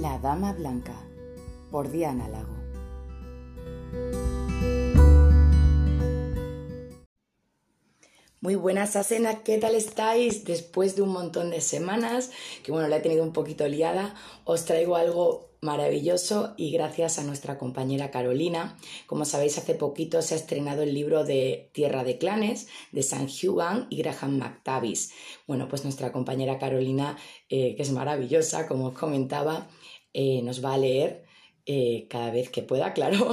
La Dama Blanca por Diana Lago. Muy buenas, Asena, ¿qué tal estáis? Después de un montón de semanas, que bueno, la he tenido un poquito liada, os traigo algo maravilloso y gracias a nuestra compañera Carolina. Como sabéis, hace poquito se ha estrenado el libro de Tierra de Clanes de San Hugan y Graham McTavish. Bueno, pues nuestra compañera Carolina, eh, que es maravillosa, como os comentaba, eh, nos va a leer eh, cada vez que pueda, claro,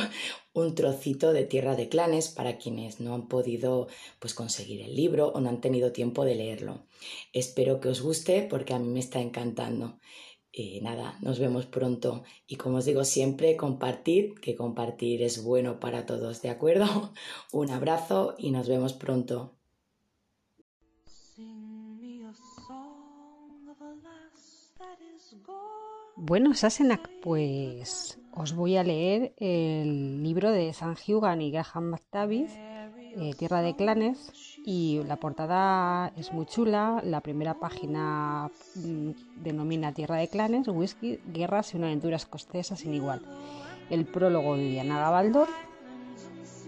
un trocito de Tierra de Clanes para quienes no han podido pues, conseguir el libro o no han tenido tiempo de leerlo. Espero que os guste porque a mí me está encantando. Y nada, nos vemos pronto. Y como os digo siempre, compartir, que compartir es bueno para todos, ¿de acuerdo? Un abrazo y nos vemos pronto. Bueno, Sassenach, pues os voy a leer el libro de San Hugan y Graham McTavish, eh, Tierra de Clanes, y la portada es muy chula. La primera página mm, denomina Tierra de Clanes, Whisky, Guerras y una aventura escocesa sin igual. El prólogo de Diana Gabaldor.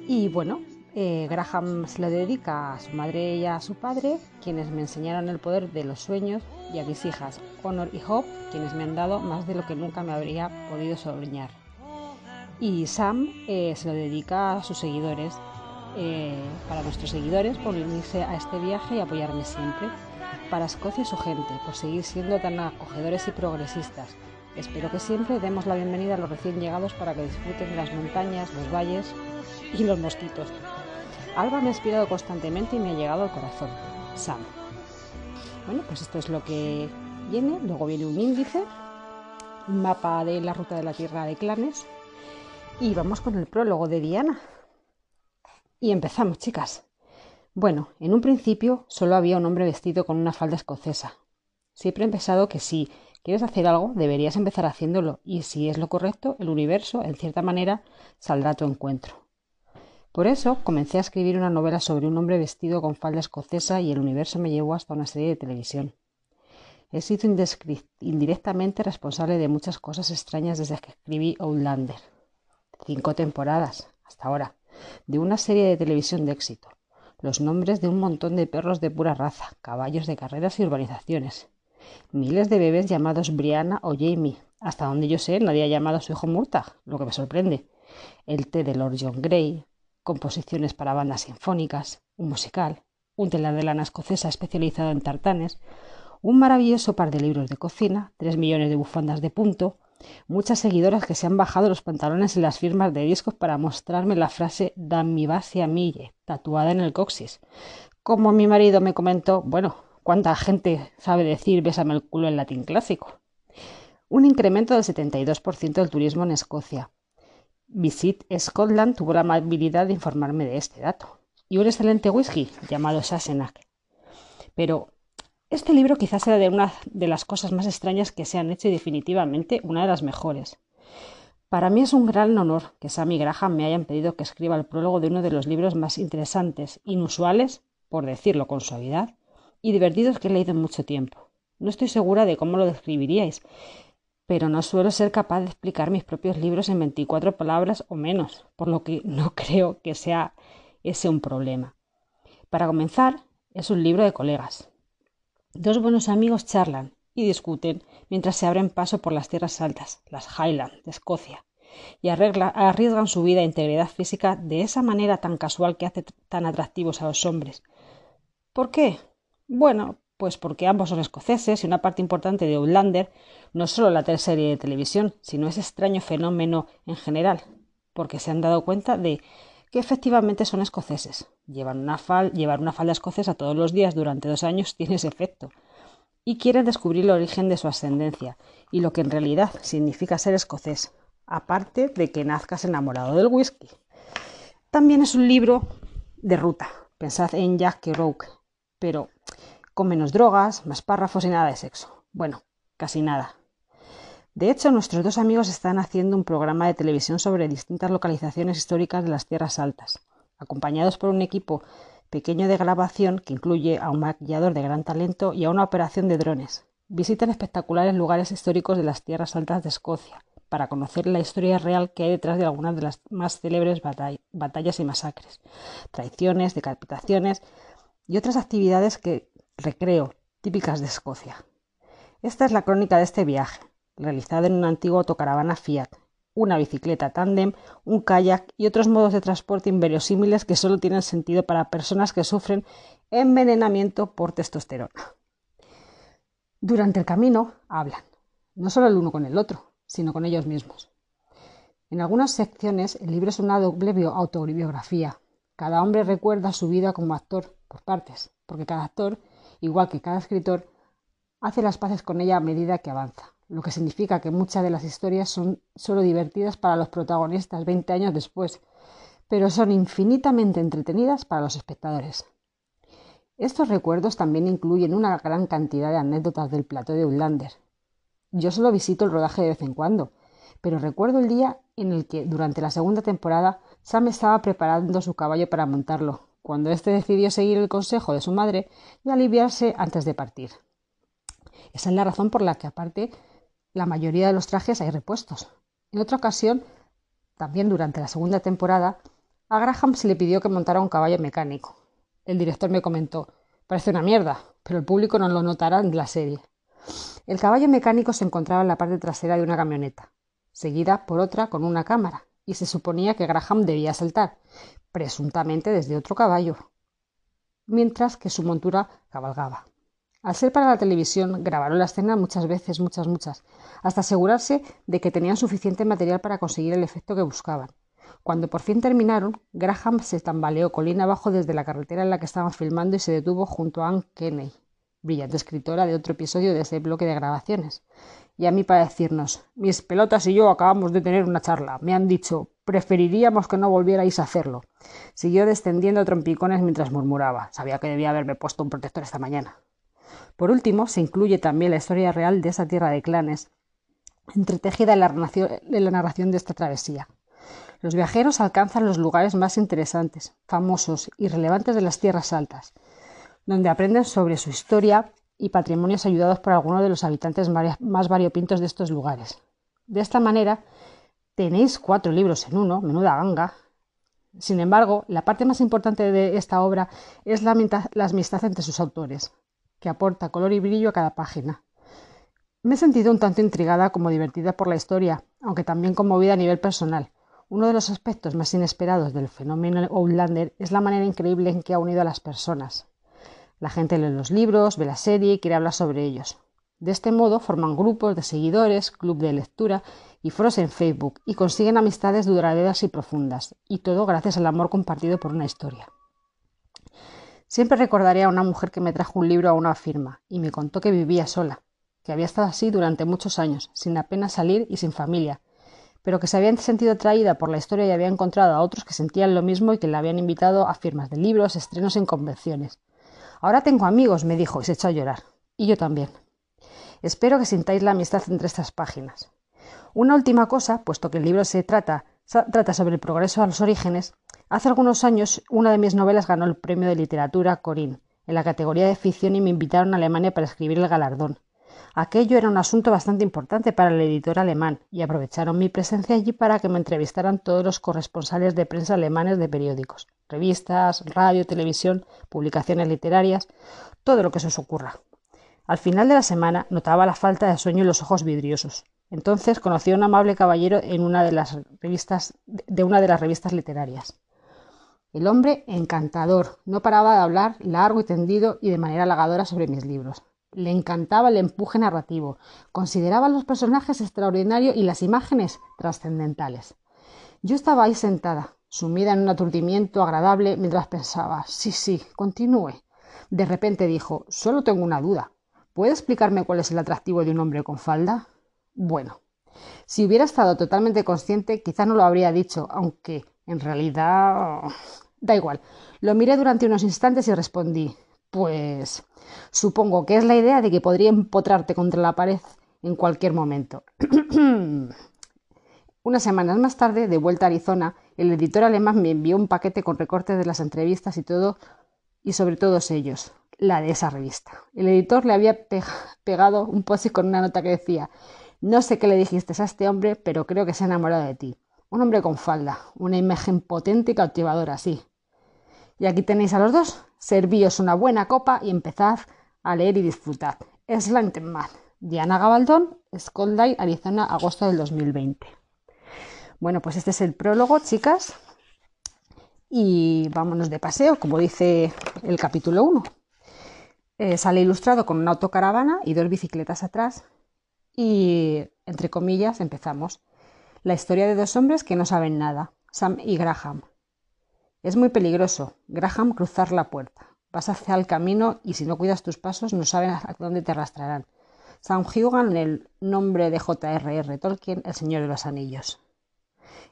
Y bueno, eh, Graham se lo dedica a su madre y a su padre, quienes me enseñaron el poder de los sueños, y a mis hijas, Honor y Hope, quienes me han dado más de lo que nunca me habría podido soñar. Y Sam eh, se lo dedica a sus seguidores, eh, para nuestros seguidores, por unirse a este viaje y apoyarme siempre. Para Escocia y su gente, por seguir siendo tan acogedores y progresistas. Espero que siempre demos la bienvenida a los recién llegados para que disfruten de las montañas, los valles y los mosquitos. Alba me ha inspirado constantemente y me ha llegado al corazón. Sam. Bueno, pues esto es lo que viene. Luego viene un índice, un mapa de la ruta de la Tierra de Clanes. Y vamos con el prólogo de Diana. Y empezamos, chicas. Bueno, en un principio solo había un hombre vestido con una falda escocesa. Siempre he pensado que si quieres hacer algo, deberías empezar haciéndolo, y si es lo correcto, el universo, en cierta manera, saldrá a tu encuentro. Por eso comencé a escribir una novela sobre un hombre vestido con falda escocesa y el universo me llevó hasta una serie de televisión. He sido indirectamente responsable de muchas cosas extrañas desde que escribí Outlander. Cinco temporadas, hasta ahora, de una serie de televisión de éxito. Los nombres de un montón de perros de pura raza, caballos de carreras y urbanizaciones. Miles de bebés llamados Brianna o Jamie. Hasta donde yo sé, nadie ha llamado a su hijo Murta, lo que me sorprende. El té de Lord John Gray, composiciones para bandas sinfónicas, un musical, un telar de lana escocesa especializado en tartanes, un maravilloso par de libros de cocina, tres millones de bufandas de punto, muchas seguidoras que se han bajado los pantalones en las firmas de discos para mostrarme la frase Damibacia Mille, tatuada en el coxis. Como mi marido me comentó, bueno, ¿cuánta gente sabe decir bésame el culo en latín clásico? Un incremento del 72% del turismo en Escocia, Visit Scotland tuvo la amabilidad de informarme de este dato. Y un excelente whisky llamado Sassenach. Pero este libro quizás sea de una de las cosas más extrañas que se han hecho y definitivamente una de las mejores. Para mí es un gran honor que Sam y Graham me hayan pedido que escriba el prólogo de uno de los libros más interesantes, inusuales, por decirlo con suavidad, y divertidos que he leído en mucho tiempo. No estoy segura de cómo lo describiríais, pero no suelo ser capaz de explicar mis propios libros en 24 palabras o menos, por lo que no creo que sea ese un problema. Para comenzar, es un libro de colegas. Dos buenos amigos charlan y discuten mientras se abren paso por las tierras altas, las Highlands de Escocia, y arriesgan su vida e integridad física de esa manera tan casual que hace tan atractivos a los hombres. ¿Por qué? Bueno, pues porque ambos son escoceses y una parte importante de Outlander no es solo la serie de televisión, sino ese extraño fenómeno en general, porque se han dado cuenta de que efectivamente son escoceses. Llevar una, llevar una falda escocesa todos los días durante dos años tiene ese efecto. Y quieren descubrir el origen de su ascendencia y lo que en realidad significa ser escocés, aparte de que nazcas enamorado del whisky. También es un libro de ruta. Pensad en Jack Kerouac, pero con menos drogas, más párrafos y nada de sexo. Bueno, casi nada. De hecho, nuestros dos amigos están haciendo un programa de televisión sobre distintas localizaciones históricas de las tierras altas, acompañados por un equipo pequeño de grabación que incluye a un maquillador de gran talento y a una operación de drones. visitan espectaculares lugares históricos de las tierras altas de Escocia para conocer la historia real que hay detrás de algunas de las más célebres batallas y masacres, traiciones, decapitaciones y otras actividades que recreo típicas de Escocia. Esta es la crónica de este viaje, realizado en una antigua autocaravana Fiat, una bicicleta tándem, un kayak y otros modos de transporte inverosímiles que solo tienen sentido para personas que sufren envenenamiento por testosterona. Durante el camino hablan, no solo el uno con el otro, sino con ellos mismos. En algunas secciones el libro es una doble autobiografía. Cada hombre recuerda su vida como actor por partes, porque cada actor, igual que cada escritor, hace las paces con ella a medida que avanza, lo que significa que muchas de las historias son solo divertidas para los protagonistas 20 años después, pero son infinitamente entretenidas para los espectadores. Estos recuerdos también incluyen una gran cantidad de anécdotas del plató de Outlander. Yo solo visito el rodaje de vez en cuando, pero recuerdo el día en el que, durante la segunda temporada, Sam estaba preparando su caballo para montarlo, cuando éste decidió seguir el consejo de su madre y aliviarse antes de partir. Esa es la razón por la que, aparte, la mayoría de los trajes hay repuestos. En otra ocasión, también durante la segunda temporada, a Graham se le pidió que montara un caballo mecánico. El director me comentó, parece una mierda, pero el público no lo notará en la serie. El caballo mecánico se encontraba en la parte trasera de una camioneta, seguida por otra con una cámara, y se suponía que Graham debía saltar, presuntamente desde otro caballo, mientras que su montura cabalgaba. Al ser para la televisión, grabaron la escena muchas veces, muchas, muchas, hasta asegurarse de que tenían suficiente material para conseguir el efecto que buscaban. Cuando por fin terminaron, Graham se tambaleó colina abajo desde la carretera en la que estaban filmando y se detuvo junto a Anne Kenney, brillante escritora de otro episodio de ese bloque de grabaciones. Y a mí para decirnos, mis pelotas y yo acabamos de tener una charla. Me han dicho, preferiríamos que no volvierais a hacerlo. Siguió descendiendo trompicones mientras murmuraba. Sabía que debía haberme puesto un protector esta mañana. Por último, se incluye también la historia real de esa tierra de clanes, entretejida en la, narración de esta travesía. Los viajeros alcanzan los lugares más interesantes, famosos y relevantes de las tierras altas, donde aprenden sobre su historia y patrimonios ayudados por algunos de los habitantes más variopintos de estos lugares. De esta manera, tenéis cuatro libros en uno, menuda ganga. Sin embargo, la parte más importante de esta obra es la, amistad entre sus autores, que aporta color y brillo a cada página. Me he sentido un tanto intrigada como divertida por la historia, aunque también conmovida a nivel personal. Uno de los aspectos más inesperados del fenómeno Outlander es la manera increíble en que ha unido a las personas. La gente lee los libros, ve la serie y quiere hablar sobre ellos. De este modo forman grupos de seguidores, club de lectura y foros en Facebook y consiguen amistades duraderas y profundas, y todo gracias al amor compartido por una historia. Siempre recordaré a una mujer que me trajo un libro a una firma y me contó que vivía sola, que había estado así durante muchos años, sin apenas salir y sin familia, pero que se había sentido atraída por la historia y había encontrado a otros que sentían lo mismo y que la habían invitado a firmas de libros, estrenos en convenciones. Ahora tengo amigos, me dijo y se echó a llorar. Y yo también. Espero que sintáis la amistad entre estas páginas. Una última cosa, puesto que el libro se trata, trata sobre el progreso a los orígenes, Hace algunos años una de mis novelas ganó el premio de literatura Corinne en la categoría de ficción y me invitaron a Alemania para escribir el galardón. Aquello era un asunto bastante importante para el editor alemán y aprovecharon mi presencia allí para que me entrevistaran todos los corresponsales de prensa alemanes de periódicos, revistas, radio, televisión, publicaciones literarias, todo lo que se os ocurra. Al final de la semana notaba la falta de sueño y los ojos vidriosos. Entonces conocí a un amable caballero en una de las revistas de una de las revistas literarias. El hombre encantador, no paraba de hablar largo y tendido y de manera halagadora sobre mis libros. Le encantaba el empuje narrativo, consideraba los personajes extraordinarios y las imágenes trascendentales. Yo estaba ahí sentada, sumida en un aturdimiento agradable mientras pensaba, sí, sí, continúe. De repente dijo, solo tengo una duda. ¿Puede explicarme cuál es el atractivo de un hombre con falda? Bueno, si hubiera estado totalmente consciente, quizá no lo habría dicho, aunque en realidad, da igual. Lo miré durante unos instantes y respondí, pues supongo que es la idea de que podría empotrarte contra la pared en cualquier momento. Unas semanas más tarde, de vuelta a Arizona, el editor alemán me envió un paquete con recortes de las entrevistas y todo y sobre todos ellos. la de esa revista. El editor le había pegado un post con una nota que decía no sé qué le dijiste a este hombre, pero creo que se ha enamorado de ti. Un hombre con falda, una imagen potente y cautivadora, sí. Y aquí tenéis a los dos. Servíos una buena copa y empezad a leer y disfrutad. Slantenman, Diana Gabaldón, Day, Arizona, agosto del 2020. Bueno, pues este es el prólogo, chicas. Y vámonos de paseo, como dice el capítulo 1. Eh, sale ilustrado con una autocaravana y dos bicicletas atrás. Y, entre comillas, empezamos. La historia de dos hombres que no saben nada, Sam y Graham. Es muy peligroso, Graham, cruzar la puerta. Vas hacia el camino y si no cuidas tus pasos no saben a dónde te arrastrarán. Sam Hugan, el nombre de J.R.R. Tolkien, El Señor de los Anillos.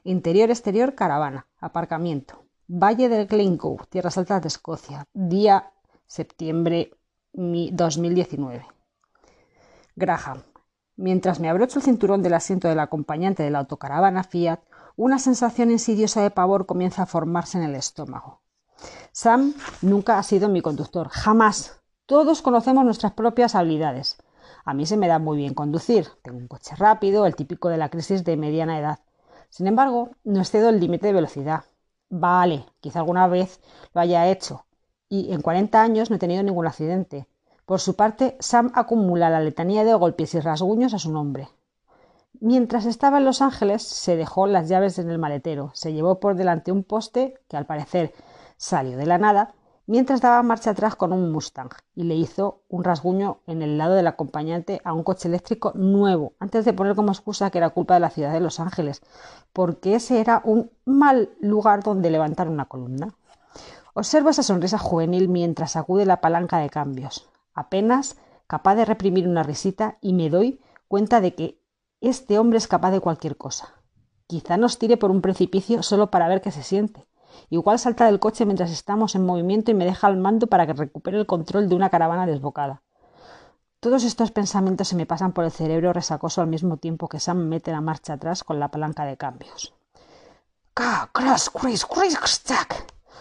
Interior-exterior, caravana, aparcamiento. Valle del Glencoe, Tierras Altas de Escocia, día septiembre 2019. Graham. Mientras me abrocho el cinturón del asiento del acompañante de la autocaravana Fiat, una sensación insidiosa de pavor comienza a formarse en el estómago. Sam nunca ha sido mi conductor, jamás. Todos conocemos nuestras propias habilidades. A mí se me da muy bien conducir. Tengo un coche rápido, el típico de la crisis de mediana edad. Sin embargo, no excedo el límite de velocidad. Vale, quizá alguna vez lo haya hecho. Y en 40 años no he tenido ningún accidente. Por su parte, Sam acumula la letanía de golpes y rasguños a su nombre. Mientras estaba en Los Ángeles, se dejó las llaves en el maletero, se llevó por delante un poste que al parecer salió de la nada, mientras daba marcha atrás con un Mustang y le hizo un rasguño en el lado del acompañante a un coche eléctrico nuevo, antes de poner como excusa que era culpa de la ciudad de Los Ángeles, porque ese era un mal lugar donde levantar una columna. Observo esa sonrisa juvenil mientras sacude la palanca de cambios, apenas capaz de reprimir una risita y me doy cuenta de que este hombre es capaz de cualquier cosa. Quizá nos tire por un precipicio solo para ver qué se siente. Igual salta del coche mientras estamos en movimiento y me deja al mando para que recupere el control de una caravana desbocada. Todos estos pensamientos se me pasan por el cerebro resacoso al mismo tiempo que Sam mete la marcha atrás con la palanca de cambios.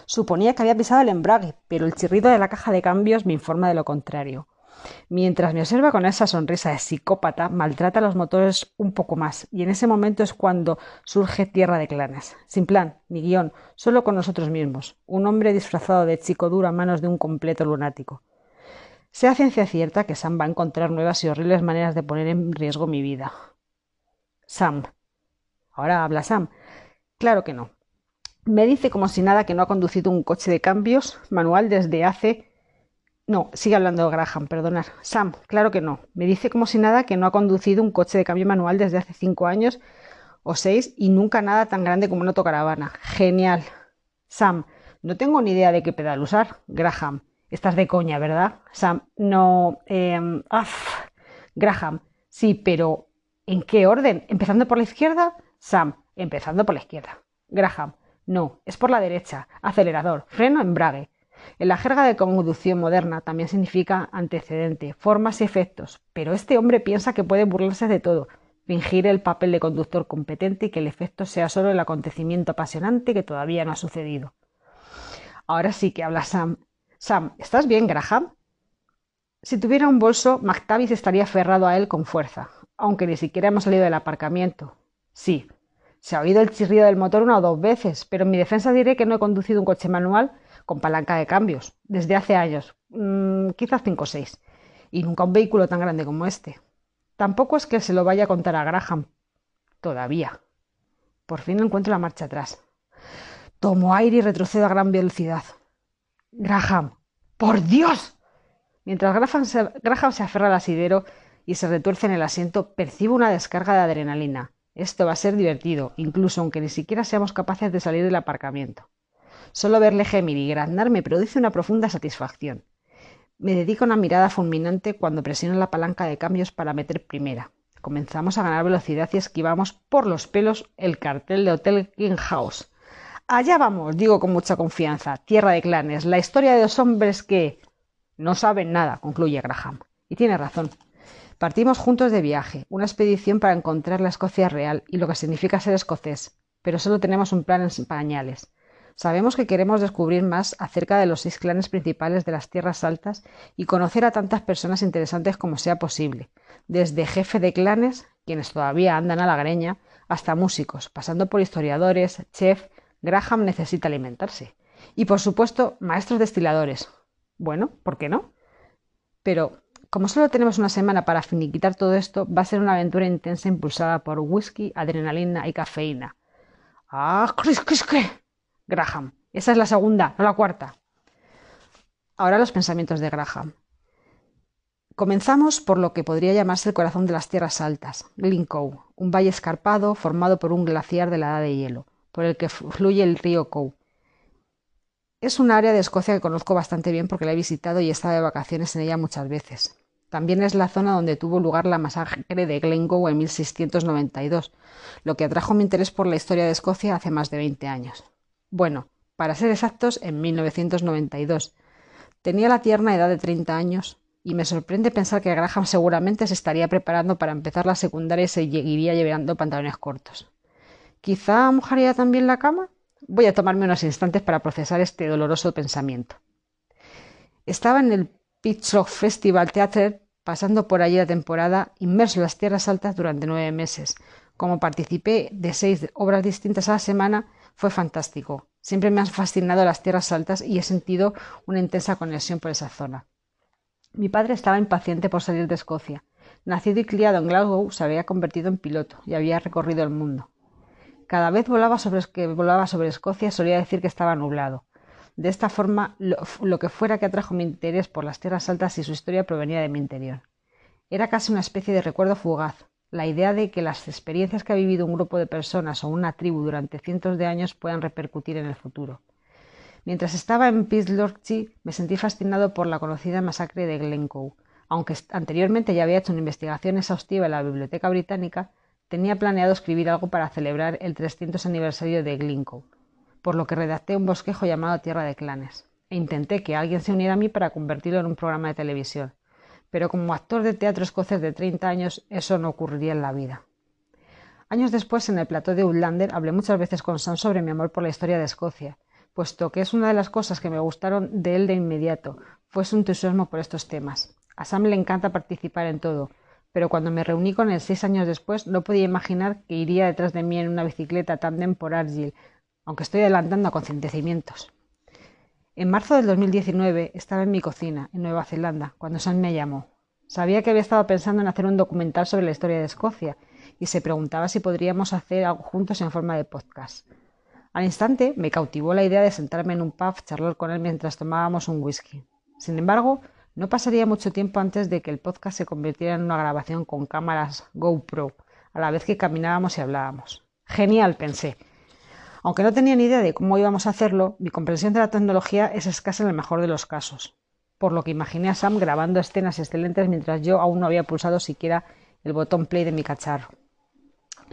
Suponía que había pisado el embrague, pero el chirrido de la caja de cambios me informa de lo contrario. Mientras me observa con esa sonrisa de psicópata, maltrata los motores un poco más, y en ese momento es cuando surge Tierra de Clanes, sin plan, ni guion, solo con nosotros mismos, un hombre disfrazado de chico duro a manos de un completo lunático. Sea ciencia cierta que Sam va a encontrar nuevas y horribles maneras de poner en riesgo mi vida. Sam. Ahora habla Sam. Claro que no. Me dice como si nada que no ha conducido un coche de cambios manual desde hace no, sigue hablando Graham, perdonar. Sam, claro que no. Me dice como si nada que no ha conducido un coche de cambio manual desde hace cinco años o seis y nunca nada tan grande como una autocaravana. Genial. Sam, no tengo ni idea de qué pedal usar. Graham, estás de coña, ¿verdad? Sam, no. Eh, Graham, sí, pero ¿en qué orden? ¿Empezando por la izquierda? Sam, empezando por la izquierda. Graham, no, es por la derecha. Acelerador, freno, embrague. En la jerga de conducción moderna también significa antecedente, formas y efectos, pero este hombre piensa que puede burlarse de todo, fingir el papel de conductor competente y que el efecto sea solo el acontecimiento apasionante que todavía no ha sucedido. Ahora sí que habla Sam. Sam, ¿estás bien, Graham? Si tuviera un bolso, McTavish estaría aferrado a él con fuerza, aunque ni siquiera hemos salido del aparcamiento. Sí, se ha oído el chirrido del motor una o dos veces, pero en mi defensa diré que no he conducido un coche manual con palanca de cambios, desde hace años, mm, quizás cinco o seis, y nunca un vehículo tan grande como este. Tampoco es que se lo vaya a contar a Graham. Todavía. Por fin encuentro la marcha atrás. Tomo aire y retrocedo a gran velocidad. Graham. ¡Por Dios! Mientras Graham se, Graham se aferra al asidero y se retuerce en el asiento, percibo una descarga de adrenalina. Esto va a ser divertido, incluso aunque ni siquiera seamos capaces de salir del aparcamiento. Solo verle gemir y graznar me produce una profunda satisfacción. Me dedico una mirada fulminante cuando presiono la palanca de cambios para meter primera. Comenzamos a ganar velocidad y esquivamos por los pelos el cartel de Hotel King House. Allá vamos, digo con mucha confianza. Tierra de clanes, la historia de dos hombres que... No saben nada, concluye Graham. Y tiene razón. Partimos juntos de viaje, una expedición para encontrar la Escocia real y lo que significa ser escocés, pero solo tenemos un plan en pañales. Sabemos que queremos descubrir más acerca de los seis clanes principales de las tierras altas y conocer a tantas personas interesantes como sea posible, desde jefe de clanes, quienes todavía andan a la greña, hasta músicos, pasando por historiadores, chef, Graham necesita alimentarse. Y por supuesto, maestros destiladores. Bueno, ¿por qué no? Pero como solo tenemos una semana para finiquitar todo esto, va a ser una aventura intensa impulsada por whisky, adrenalina y cafeína. ¡Ah, cris, cris, Graham. Esa es la segunda, no la cuarta. Ahora los pensamientos de Graham. Comenzamos por lo que podría llamarse el corazón de las tierras altas, Glencoe, un valle escarpado formado por un glaciar de la edad de hielo, por el que fluye el río Coe. Es un área de Escocia que conozco bastante bien porque la he visitado y he estado de vacaciones en ella muchas veces. También es la zona donde tuvo lugar la masacre de Glencoe en 1692, lo que atrajo mi interés por la historia de Escocia hace más de 20 años. Bueno, para ser exactos, en 1992. Tenía la tierna edad de 30 años y me sorprende pensar que Graham seguramente se estaría preparando para empezar la secundaria y seguiría llevando pantalones cortos. ¿Quizá mojaría también la cama? Voy a tomarme unos instantes para procesar este doloroso pensamiento. Estaba en el Pitchfork Festival Theatre pasando por allí la temporada, inmerso en las tierras altas durante nueve meses. Como participé de seis obras distintas a la semana, fue fantástico. Siempre me han fascinado las tierras altas y he sentido una intensa conexión por esa zona. Mi padre estaba impaciente por salir de Escocia. Nacido y criado en Glasgow, se había convertido en piloto y había recorrido el mundo. Cada vez volaba sobre, que volaba sobre Escocia solía decir que estaba nublado. De esta forma, lo, que fuera que atrajo mi interés por las tierras altas y su historia provenía de mi interior. Era casi una especie de recuerdo fugaz, la idea de que las experiencias que ha vivido un grupo de personas o una tribu durante cientos de años puedan repercutir en el futuro. Mientras estaba en Pittsburgh, me sentí fascinado por la conocida masacre de Glencoe. Aunque anteriormente ya había hecho una investigación exhaustiva en la Biblioteca Británica, tenía planeado escribir algo para celebrar el 300 aniversario de Glencoe, por lo que redacté un bosquejo llamado Tierra de Clanes, e intenté que alguien se uniera a mí para convertirlo en un programa de televisión pero como actor de teatro escocés de 30 años eso no ocurriría en la vida. Años después, en el plató de Outlander, hablé muchas veces con Sam sobre mi amor por la historia de Escocia, puesto que es una de las cosas que me gustaron de él de inmediato, fue su entusiasmo por estos temas. A Sam le encanta participar en todo, pero cuando me reuní con él seis años después no podía imaginar que iría detrás de mí en una bicicleta tandem por Argyll, aunque estoy adelantando acontecimientos. En marzo del 2019 estaba en mi cocina, en Nueva Zelanda, cuando Sam me llamó. Sabía que había estado pensando en hacer un documental sobre la historia de Escocia y se preguntaba si podríamos hacer algo juntos en forma de podcast. Al instante me cautivó la idea de sentarme en un pub, charlar con él mientras tomábamos un whisky. Sin embargo, no pasaría mucho tiempo antes de que el podcast se convirtiera en una grabación con cámaras GoPro, a la vez que caminábamos y hablábamos. Genial, pensé. Aunque no tenía ni idea de cómo íbamos a hacerlo, mi comprensión de la tecnología es escasa en el mejor de los casos, por lo que imaginé a Sam grabando escenas excelentes mientras yo aún no había pulsado siquiera el botón play de mi cacharro.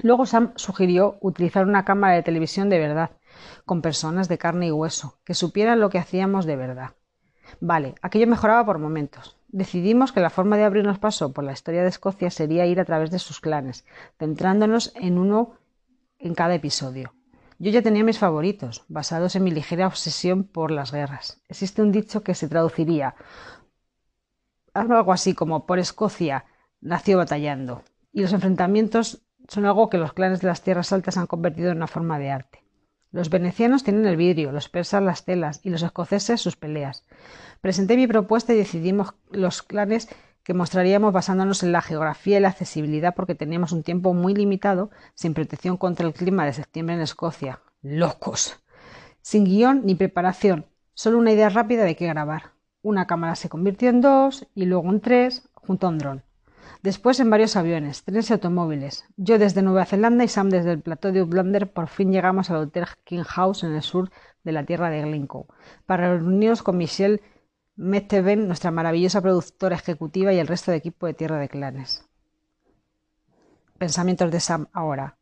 Luego Sam sugirió utilizar una cámara de televisión de verdad, con personas de carne y hueso, que supieran lo que hacíamos de verdad. Vale, aquello mejoraba por momentos. Decidimos que la forma de abrirnos paso por la historia de Escocia sería ir a través de sus clanes, centrándonos en uno en cada episodio. Yo ya tenía mis favoritos, basados en mi ligera obsesión por las guerras. Existe un dicho que se traduciría algo así como por Escocia nació batallando. Y los enfrentamientos son algo que los clanes de las tierras altas han convertido en una forma de arte. Los venecianos tienen el vidrio, los persas las telas y los escoceses sus peleas. Presenté mi propuesta y decidimos los clanes que mostraríamos basándonos en la geografía y la accesibilidad porque teníamos un tiempo muy limitado sin protección contra el clima de septiembre en Escocia. ¡Locos! Sin guion ni preparación, solo una idea rápida de qué grabar. Una cámara se convirtió en dos y luego en tres junto a un dron. Después en varios aviones, trenes y automóviles. Yo desde Nueva Zelanda y Sam desde el plató de Outlander por fin llegamos al Hotel King House en el sur de la tierra de Glencoe para reunirnos con Michelle Metteven, nuestra maravillosa productora ejecutiva y el resto de equipo de Tierra de Clanes. Pensamientos de Sam ahora.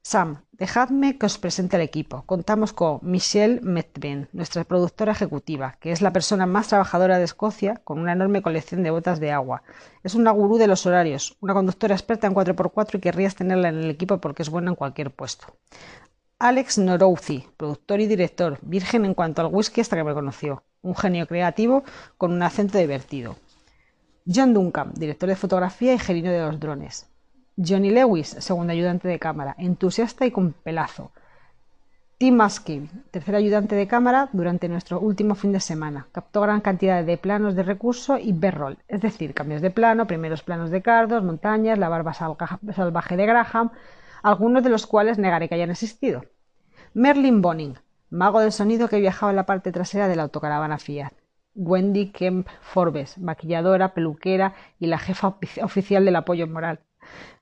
Sam, dejadme que os presente el equipo. Contamos con Michelle Metven, nuestra productora ejecutiva, que es la persona más trabajadora de Escocia, con una enorme colección de botas de agua. Es una gurú de los horarios, una conductora experta en 4x4 y querrías tenerla en el equipo porque es buena en cualquier puesto. Alex Norouzi, productor y director, virgen en cuanto al whisky hasta que me conoció, un genio creativo con un acento divertido. John Duncan, director de fotografía y gerino de los drones. Johnny Lewis, segundo ayudante de cámara, entusiasta y con pelazo. Tim Muskin, tercer ayudante de cámara durante nuestro último fin de semana. Captó gran cantidad de planos de recurso y B-roll, es decir, cambios de plano, primeros planos de cardos, montañas, la barba salvaje de Graham, algunos de los cuales negaré que hayan existido. Merlin Boning, mago del sonido que viajaba en la parte trasera de la autocaravana Fiat. Wendy Kemp Forbes, maquilladora, peluquera y la jefa oficial del apoyo moral.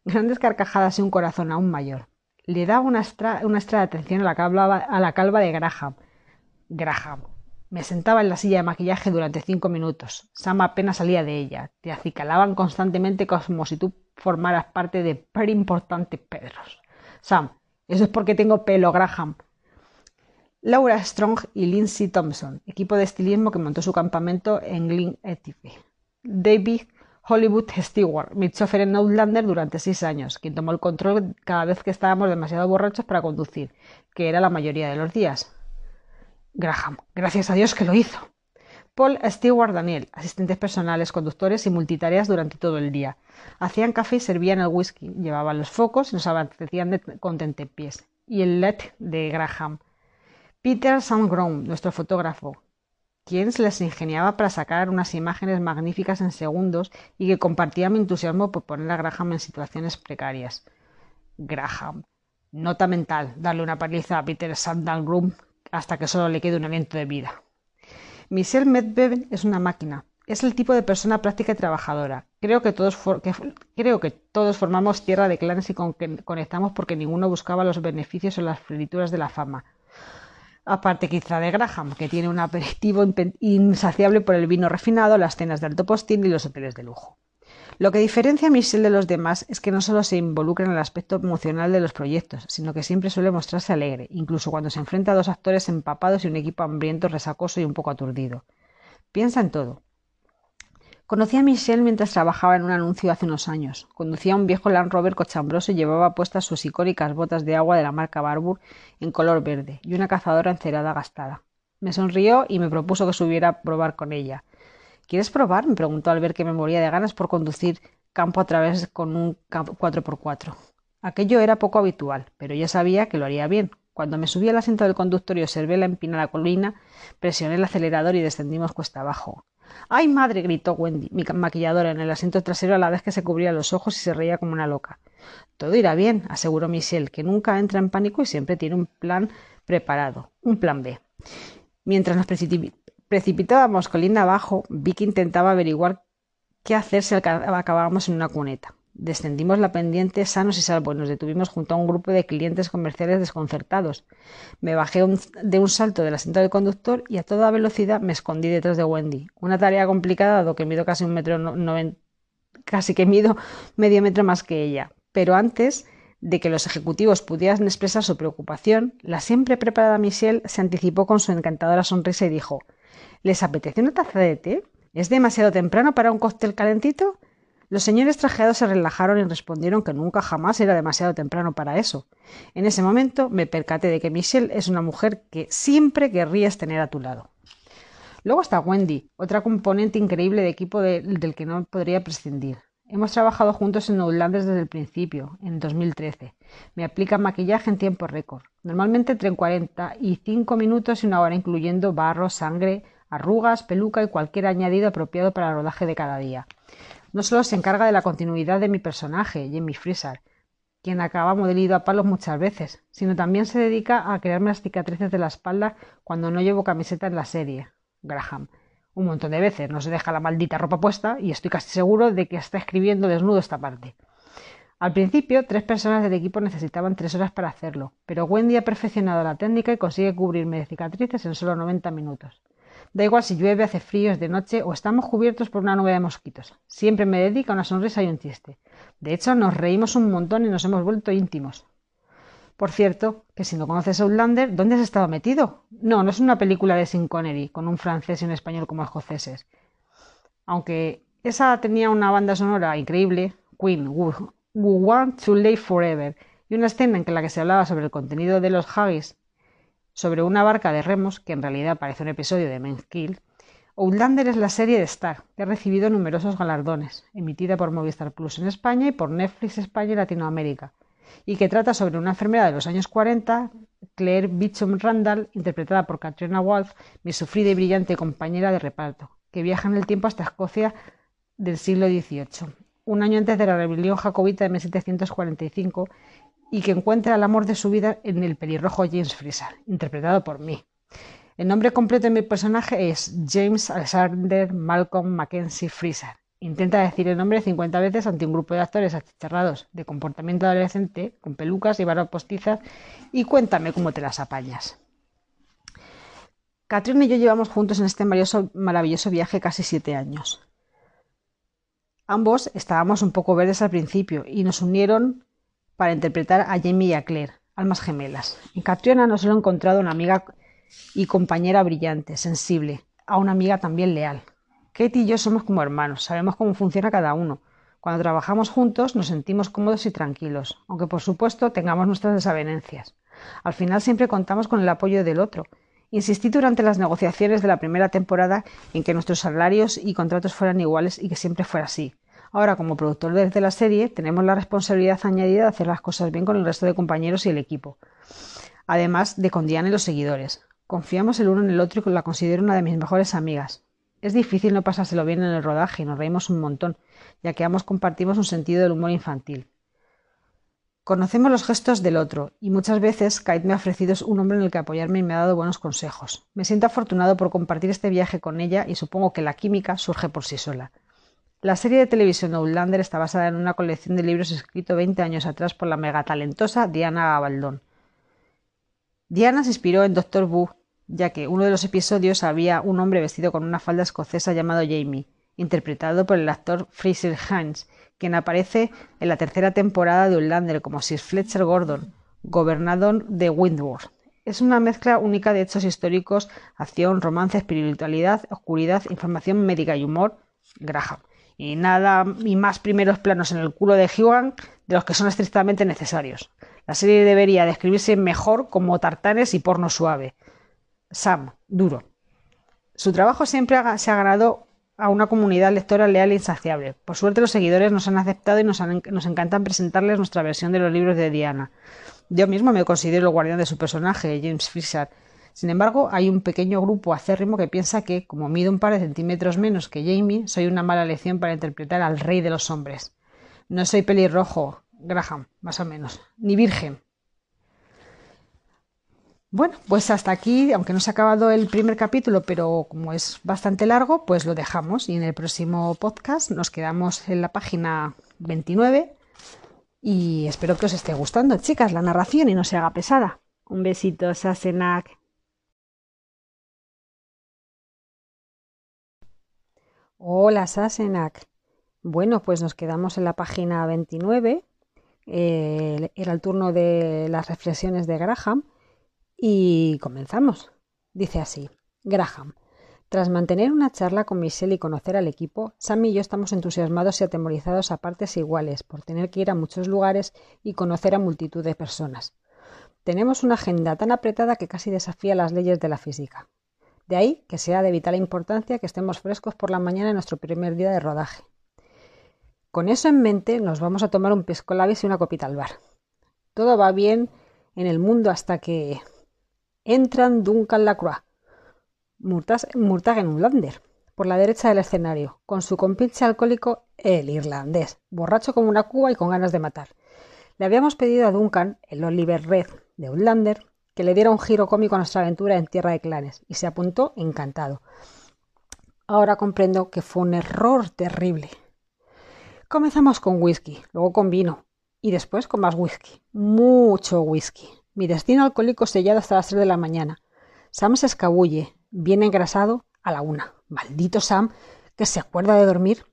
Grandes carcajadas y un corazón aún mayor. Le daba una extra de atención a la, calva, a la calva de Graham. Graham. Me sentaba en la silla de maquillaje durante cinco minutos. Sam apenas salía de ella. Te acicalaban constantemente como si tú formaras parte de per importantes Pedros. Sam, eso es porque tengo pelo, Graham. Laura Strong y Lindsay Thompson, equipo de estilismo que montó su campamento en Glen Etive. David Hollywood Stewart, mi chofer en Outlander durante seis años, quien tomó el control cada vez que estábamos demasiado borrachos para conducir, que era la mayoría de los días. Graham, gracias a Dios que lo hizo. Paul Stewart Daniel, asistentes personales, conductores y multitareas durante todo el día. Hacían café y servían el whisky, llevaban los focos y nos abastecían con tentepiés. Y el LED de Graham, Peter Sandgren, nuestro fotógrafo, quien se les ingeniaba para sacar unas imágenes magníficas en segundos y que compartía mi entusiasmo por poner a Graham en situaciones precarias. Graham. Nota mental, darle una paliza a Peter Sandgren hasta que solo le quede un aliento de vida. Michelle Medvedev es una máquina. Es el tipo de persona práctica y trabajadora. Creo que todos, creo que todos formamos tierra de clanes y conectamos porque ninguno buscaba los beneficios o las frituras de la fama aparte quizá de Graham, que tiene un aperitivo insaciable por el vino refinado, las cenas de alto postín y los hoteles de lujo. Lo que diferencia a Michelle de los demás es que no solo se involucra en el aspecto emocional de los proyectos, sino que siempre suele mostrarse alegre, incluso cuando se enfrenta a dos actores empapados y un equipo hambriento, resacoso y un poco aturdido. Piensa en todo, Conocí a Michelle mientras trabajaba en un anuncio hace unos años. Conducía un viejo Land Rover cochambroso y llevaba puestas sus icónicas botas de agua de la marca Barbour en color verde y una cazadora encerada gastada. Me sonrió y me propuso que subiera a probar con ella. ¿Quieres probar? me preguntó al ver que me moría de ganas por conducir campo a través con un 4x4. Aquello era poco habitual, pero ya sabía que lo haría bien. Cuando me subí al asiento del conductor y observé la empinada colina, presioné el acelerador y descendimos cuesta abajo. ¡Ay, madre! gritó Wendy, mi maquilladora, en el asiento trasero a la vez que se cubría los ojos y se reía como una loca. Todo irá bien, aseguró Michelle, que nunca entra en pánico y siempre tiene un plan preparado, un plan B. Mientras nos precipitábamos colina abajo, Vicky intentaba averiguar qué hacer si acabábamos en una cuneta. Descendimos la pendiente sanos y salvos nos detuvimos junto a un grupo de clientes comerciales desconcertados. Me bajé de un salto del asiento del conductor y a toda velocidad me escondí detrás de Wendy. Una tarea complicada, dado que mido casi un metro casi que mido medio metro más que ella. Pero antes de que los ejecutivos pudieran expresar su preocupación, la siempre preparada Michelle se anticipó con su encantadora sonrisa y dijo ¿Les apetece una taza de té? ¿Es demasiado temprano para un cóctel calentito? Los señores trajeados se relajaron y respondieron que nunca jamás era demasiado temprano para eso. En ese momento me percaté de que Michelle es una mujer que siempre querrías tener a tu lado. Luego está Wendy, otra componente increíble de equipo del que no podría prescindir. Hemos trabajado juntos en Outlanders desde el principio, en 2013. Me aplica maquillaje en tiempo récord, normalmente entre 45 minutos y una hora, incluyendo barro, sangre, arrugas, peluca y cualquier añadido apropiado para el rodaje de cada día. No solo se encarga de la continuidad de mi personaje, Jamie Freezer, quien acaba modelido a palos muchas veces, sino también se dedica a crearme las cicatrices de la espalda cuando no llevo camiseta en la serie. Graham. Un montón de veces no se deja la maldita ropa puesta y estoy casi seguro de que está escribiendo desnudo esta parte. Al principio, tres personas del equipo necesitaban tres horas para hacerlo, pero Wendy ha perfeccionado la técnica y consigue cubrirme de cicatrices en solo 90 minutos. Da igual si llueve, hace frío, es de noche o estamos cubiertos por una nube de mosquitos. Siempre me dedica una sonrisa y un chiste. De hecho, nos reímos un montón y nos hemos vuelto íntimos. Por cierto, que si no conoces Outlander, ¿dónde has estado metido? No, no es una película de Sin Connery, con un francés y un español como escoceses. Aunque esa tenía una banda sonora increíble, Queen, We Want to Live Forever, y una escena en la que se hablaba sobre el contenido de los haggis sobre una barca de remos, que en realidad parece un episodio de Men's Kill, Outlander es la serie de Star, que ha recibido numerosos galardones, emitida por Movistar Plus en España y por Netflix España y Latinoamérica, y que trata sobre una enfermera de los años 40, Claire Beecham Randall, interpretada por Katrina Wolf, mi sufrida y brillante compañera de reparto, que viaja en el tiempo hasta Escocia del siglo XVIII, un año antes de la rebelión jacobita de 1745, y que encuentra el amor de su vida en el pelirrojo James Fraser, interpretado por mí. El nombre completo de mi personaje es James Alexander Malcolm Mackenzie Fraser. Intenta decir el nombre 50 veces ante un grupo de actores achicharrados de comportamiento adolescente, con pelucas y barbas postizas, y cuéntame cómo te las apañas. Catherine y yo llevamos juntos en este maravilloso viaje casi siete años. Ambos estábamos un poco verdes al principio y nos unieron para interpretar a Jamie y a Claire, almas gemelas. En Catriona no solo he encontrado una amiga y compañera brillante, sensible, a una amiga también leal. Kate y yo somos como hermanos, sabemos cómo funciona cada uno. Cuando trabajamos juntos nos sentimos cómodos y tranquilos, aunque por supuesto tengamos nuestras desavenencias. Al final siempre contamos con el apoyo del otro. Insistí durante las negociaciones de la primera temporada en que nuestros salarios y contratos fueran iguales y que siempre fuera así. Ahora, como productor de la serie, tenemos la responsabilidad añadida de hacer las cosas bien con el resto de compañeros y el equipo, además de con Diana y los seguidores. Confiamos el uno en el otro y la considero una de mis mejores amigas. Es difícil no pasárselo bien en el rodaje y nos reímos un montón, ya que ambos compartimos un sentido del humor infantil. Conocemos los gestos del otro y muchas veces Kate me ha ofrecido un hombre en el que apoyarme y me ha dado buenos consejos. Me siento afortunado por compartir este viaje con ella y supongo que la química surge por sí sola. La serie de televisión Outlander está basada en una colección de libros escrito 20 años atrás por la megatalentosa Diana Gabaldón. Diana se inspiró en Doctor Who, ya que uno de los episodios había un hombre vestido con una falda escocesa llamado Jamie, interpretado por el actor Fraser Hines, quien aparece en la tercera temporada de Outlander como Sir Fletcher Gordon, gobernador de Windward. Es una mezcla única de hechos históricos, acción, romance, espiritualidad, oscuridad, información médica y humor. Graham y nada y más primeros planos en el culo de Hugan de los que son estrictamente necesarios. La serie debería describirse mejor como tartanes y porno suave. Sam, duro. Su trabajo siempre se ha ganado a una comunidad lectora leal e insaciable. Por suerte los seguidores nos han aceptado y nos, nos encantan presentarles nuestra versión de los libros de Diana. Yo mismo me considero el guardián de su personaje, James Fisher, sin embargo, hay un pequeño grupo acérrimo que piensa que, como mido un par de centímetros menos que Jamie, soy una mala elección para interpretar al rey de los hombres. No soy pelirrojo, Graham, más o menos, ni virgen. Bueno, pues hasta aquí, aunque no se ha acabado el primer capítulo, pero como es bastante largo, pues lo dejamos y en el próximo podcast nos quedamos en la página 29 y espero que os esté gustando, chicas, la narración y no se haga pesada. Un besito, Sasenak. Hola, Sasenak. Bueno, pues nos quedamos en la página 29. Eh, era el turno de las reflexiones de Graham y comenzamos. Dice así, Graham. Tras mantener una charla con Michelle y conocer al equipo, Sam y yo estamos entusiasmados y atemorizados a partes iguales por tener que ir a muchos lugares y conocer a multitud de personas. Tenemos una agenda tan apretada que casi desafía las leyes de la física. De ahí que sea de vital importancia que estemos frescos por la mañana en nuestro primer día de rodaje. Con eso en mente nos vamos a tomar un pisco y una copita al bar. Todo va bien en el mundo hasta que entran Duncan Lacroix, Murtagen Ulander, por la derecha del escenario, con su compinche alcohólico, el irlandés, borracho como una cuba y con ganas de matar. Le habíamos pedido a Duncan, el Oliver Red de Outlander, que le diera un giro cómico a nuestra aventura en Tierra de Clanes, y se apuntó encantado. Ahora comprendo que fue un error terrible. Comenzamos con whisky, luego con vino, y después con más whisky. Mucho whisky. Mi destino alcohólico sellado hasta las tres de la mañana. Sam se escabulle, bien engrasado, a la una. Maldito Sam, que se acuerda de dormir.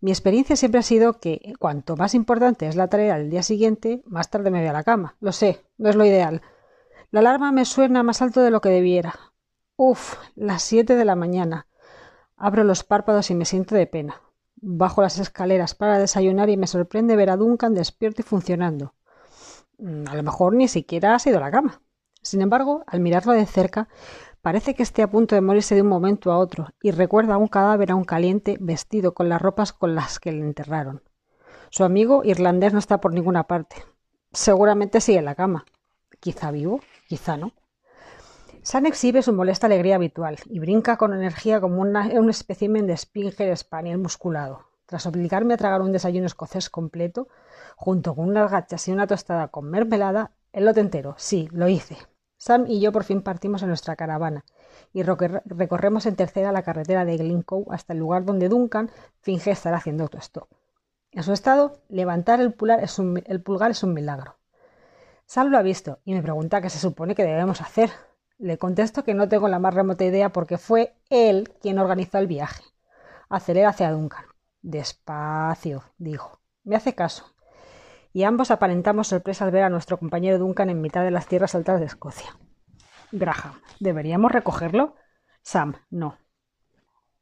Mi experiencia siempre ha sido que cuanto más importante es la tarea del día siguiente, más tarde me voy a la cama. Lo sé, no es lo ideal. La alarma me suena más alto de lo que debiera. Uf, las siete de la mañana. Abro los párpados y me siento de pena. Bajo las escaleras para desayunar y me sorprende ver a Duncan despierto y funcionando. Mm, a lo mejor ni siquiera ha ido a la cama. Sin embargo, al mirarlo de cerca, parece que esté a punto de morirse de un momento a otro y recuerda un cadáver aún caliente vestido con las ropas con las que le enterraron. Su amigo irlandés no está por ninguna parte. Seguramente sigue en la cama. Quizá vivo, quizá no. Sam exhibe su molesta alegría habitual y brinca con energía como un espécimen de Spinger Spaniel musculado. Tras obligarme a tragar un desayuno escocés completo, junto con unas gachas y una tostada con mermelada, el lote entero, sí, lo hice. Sam y yo por fin partimos en nuestra caravana y recorremos en tercera la carretera de Glencoe hasta el lugar donde Duncan finge estar haciendo autostop. En su estado, levantar el pulgar, es un, el pulgar es un milagro. Sam lo ha visto y me pregunta qué se supone que debemos hacer. Le contesto que no tengo la más remota idea porque fue él quien organizó el viaje. Acelera hacia Duncan. Despacio, dijo. Me hace caso y ambos aparentamos sorpresa al ver a nuestro compañero Duncan en mitad de las tierras altas de Escocia. Graham, ¿deberíamos recogerlo? Sam, no.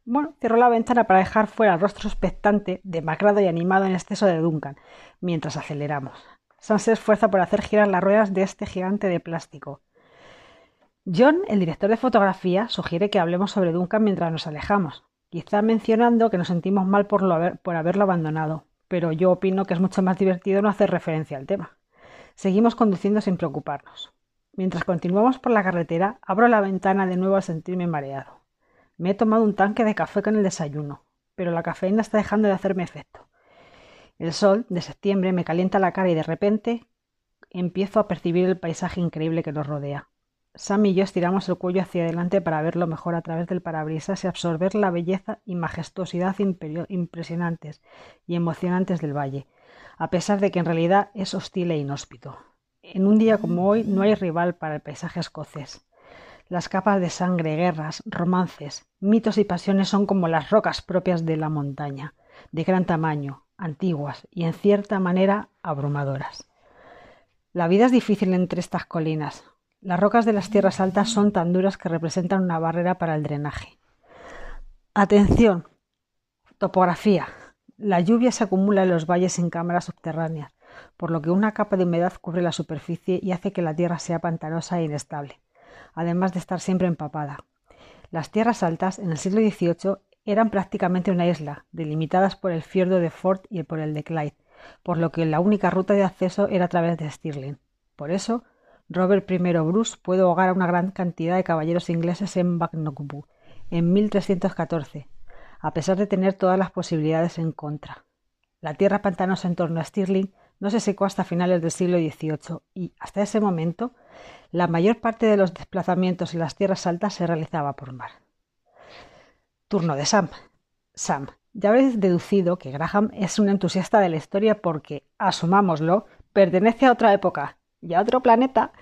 Bueno, cerró la ventana para dejar fuera el rostro expectante, demacrado y animado en exceso de Duncan, mientras aceleramos. Sam se esfuerza por hacer girar las ruedas de este gigante de plástico. John, el director de fotografía, sugiere que hablemos sobre Duncan mientras nos alejamos, quizá mencionando que nos sentimos mal por, por haberlo abandonado, pero yo opino que es mucho más divertido no hacer referencia al tema. Seguimos conduciendo sin preocuparnos. Mientras continuamos por la carretera, abro la ventana de nuevo al sentirme mareado. Me he tomado un tanque de café con el desayuno, pero la cafeína está dejando de hacerme efecto. El sol de septiembre me calienta la cara y de repente empiezo a percibir el paisaje increíble que nos rodea. Sam y yo estiramos el cuello hacia adelante para verlo mejor a través del parabrisas y absorber la belleza y majestuosidad impresionantes y emocionantes del valle, a pesar de que en realidad es hostil e inhóspito. En un día como hoy no hay rival para el paisaje escocés. Las capas de sangre, guerras, romances, mitos y pasiones son como las rocas propias de la montaña, de gran tamaño, antiguas y en cierta manera abrumadoras. La vida es difícil entre estas colinas, las rocas de las tierras altas son tan duras que representan una barrera para el drenaje. Atención. Topografía. La lluvia se acumula en los valles en cámaras subterráneas, por lo que una capa de humedad cubre la superficie y hace que la tierra sea pantanosa e inestable, además de estar siempre empapada. Las tierras altas, en el siglo XVIII, eran prácticamente una isla, delimitadas por el fiordo de Fort y por el de Clyde, por lo que la única ruta de acceso era a través de Stirling. Por eso, Robert I Bruce puede ahogar a una gran cantidad de caballeros ingleses en Bagnogbu en 1314, a pesar de tener todas las posibilidades en contra. La tierra pantanosa en torno a Stirling no se secó hasta finales del siglo XVIII y, hasta ese momento, la mayor parte de los desplazamientos y las tierras altas se realizaba por mar. Turno de Sam. Sam, ya habéis deducido que Graham es un entusiasta de la historia porque, asumámoslo, pertenece a otra época, y a otro planeta,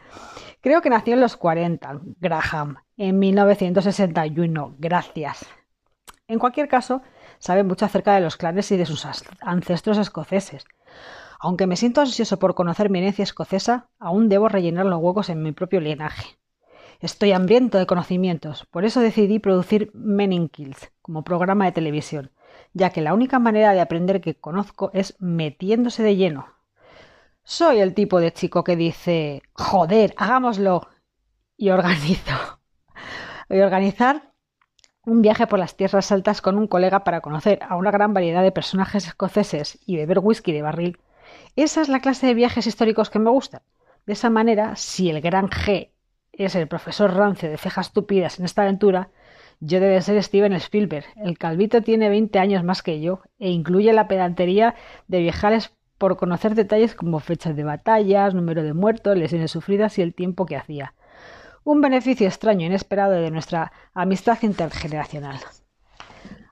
creo que nació en los 40, Graham, en 1961. Gracias. En cualquier caso, sabe mucho acerca de los clanes y de sus ancestros escoceses. Aunque me siento ansioso por conocer mi herencia escocesa, aún debo rellenar los huecos en mi propio linaje. Estoy hambriento de conocimientos, por eso decidí producir Men Kills como programa de televisión, ya que la única manera de aprender que conozco es metiéndose de lleno, soy el tipo de chico que dice, joder, hagámoslo. Y organizo. A organizar un viaje por las tierras altas con un colega para conocer a una gran variedad de personajes escoceses y beber whisky de barril. Esa es la clase de viajes históricos que me gustan. De esa manera, si el gran G es el profesor rancio de cejas tupidas en esta aventura, yo debe ser Steven Spielberg. El calvito tiene 20 años más que yo e incluye la pedantería de viajar por conocer detalles como fechas de batallas, número de muertos, lesiones sufridas y el tiempo que hacía. Un beneficio extraño e inesperado de nuestra amistad intergeneracional.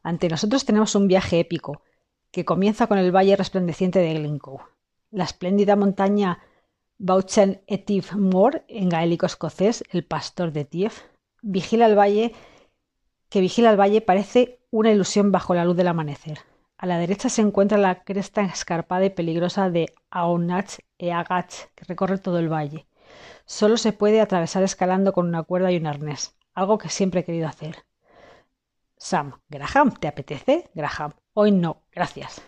Ante nosotros tenemos un viaje épico, que comienza con el valle resplandeciente de Glencoe. La espléndida montaña Bauchen Etiv Moor, en gaélico escocés, el pastor de Tief, vigila el valle, que vigila el valle parece una ilusión bajo la luz del amanecer. A la derecha se encuentra la cresta escarpada y peligrosa de Aonach e Agach, que recorre todo el valle. Solo se puede atravesar escalando con una cuerda y un arnés, algo que siempre he querido hacer. Sam, Graham, ¿te apetece? Graham, hoy no, gracias.